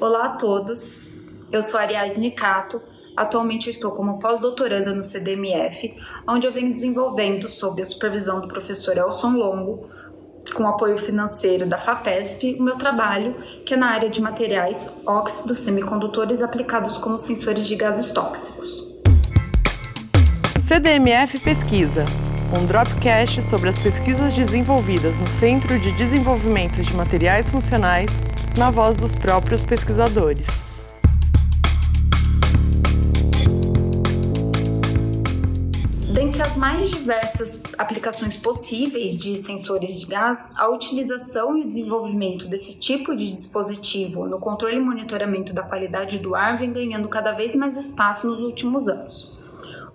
Olá a todos, eu sou Ariadne Cato. Atualmente estou como pós-doutoranda no CDMF, onde eu venho desenvolvendo, sob a supervisão do professor Elson Longo, com apoio financeiro da FAPESP, o meu trabalho, que é na área de materiais óxidos semicondutores aplicados como sensores de gases tóxicos. CDMF Pesquisa, um dropcast sobre as pesquisas desenvolvidas no Centro de Desenvolvimento de Materiais Funcionais, na voz dos próprios pesquisadores. Dentre as mais diversas aplicações possíveis de sensores de gás, a utilização e o desenvolvimento desse tipo de dispositivo no controle e monitoramento da qualidade do ar vem ganhando cada vez mais espaço nos últimos anos.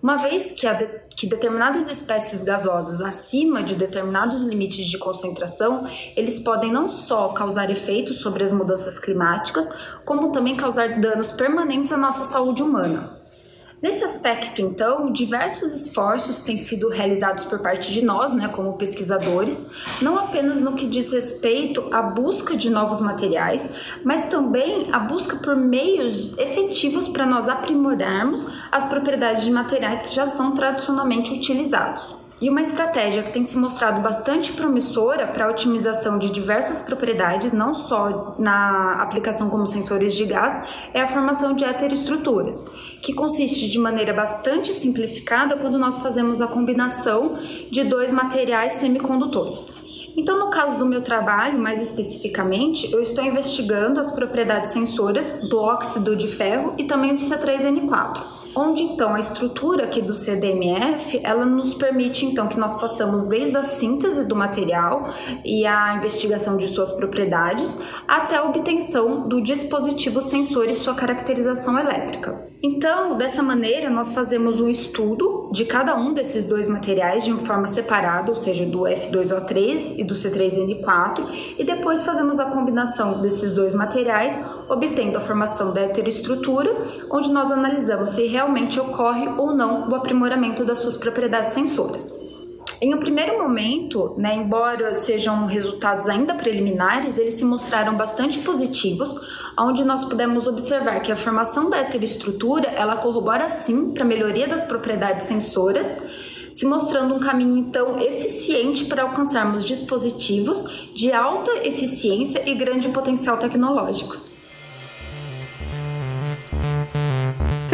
Uma vez que, de, que, determinadas espécies gasosas acima de determinados limites de concentração, eles podem não só causar efeitos sobre as mudanças climáticas, como também causar danos permanentes à nossa saúde humana. Nesse aspecto, então, diversos esforços têm sido realizados por parte de nós, né, como pesquisadores, não apenas no que diz respeito à busca de novos materiais, mas também a busca por meios efetivos para nós aprimorarmos as propriedades de materiais que já são tradicionalmente utilizados. E uma estratégia que tem se mostrado bastante promissora para a otimização de diversas propriedades, não só na aplicação como sensores de gás, é a formação de heteroestruturas, que consiste de maneira bastante simplificada quando nós fazemos a combinação de dois materiais semicondutores. Então, no caso do meu trabalho, mais especificamente, eu estou investigando as propriedades sensoras do óxido de ferro e também do C3N4 onde então a estrutura aqui do CDMF, ela nos permite então que nós façamos desde a síntese do material e a investigação de suas propriedades até a obtenção do dispositivo sensor e sua caracterização elétrica. Então, dessa maneira, nós fazemos um estudo de cada um desses dois materiais de forma separada, ou seja, do F2O3 e do C3N4, e depois fazemos a combinação desses dois materiais, obtendo a formação da heteroestrutura, onde nós analisamos se realmente ocorre ou não o aprimoramento das suas propriedades sensoras. Em um primeiro momento, né, embora sejam resultados ainda preliminares, eles se mostraram bastante positivos, onde nós pudemos observar que a formação da heteroestrutura ela corrobora sim para a melhoria das propriedades sensoras, se mostrando um caminho então eficiente para alcançarmos dispositivos de alta eficiência e grande potencial tecnológico.